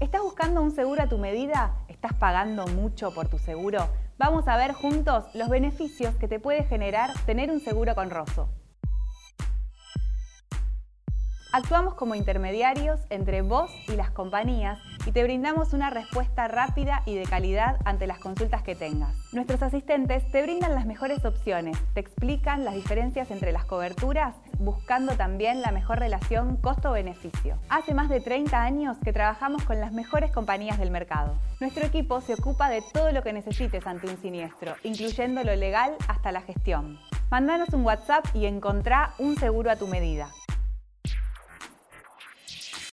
¿Estás buscando un seguro a tu medida? ¿Estás pagando mucho por tu seguro? Vamos a ver juntos los beneficios que te puede generar tener un seguro con Rosso. Actuamos como intermediarios entre vos y las compañías y te brindamos una respuesta rápida y de calidad ante las consultas que tengas. Nuestros asistentes te brindan las mejores opciones, te explican las diferencias entre las coberturas, buscando también la mejor relación costo-beneficio. Hace más de 30 años que trabajamos con las mejores compañías del mercado. Nuestro equipo se ocupa de todo lo que necesites ante un siniestro, incluyendo lo legal hasta la gestión. Mandanos un WhatsApp y encontrá un seguro a tu medida.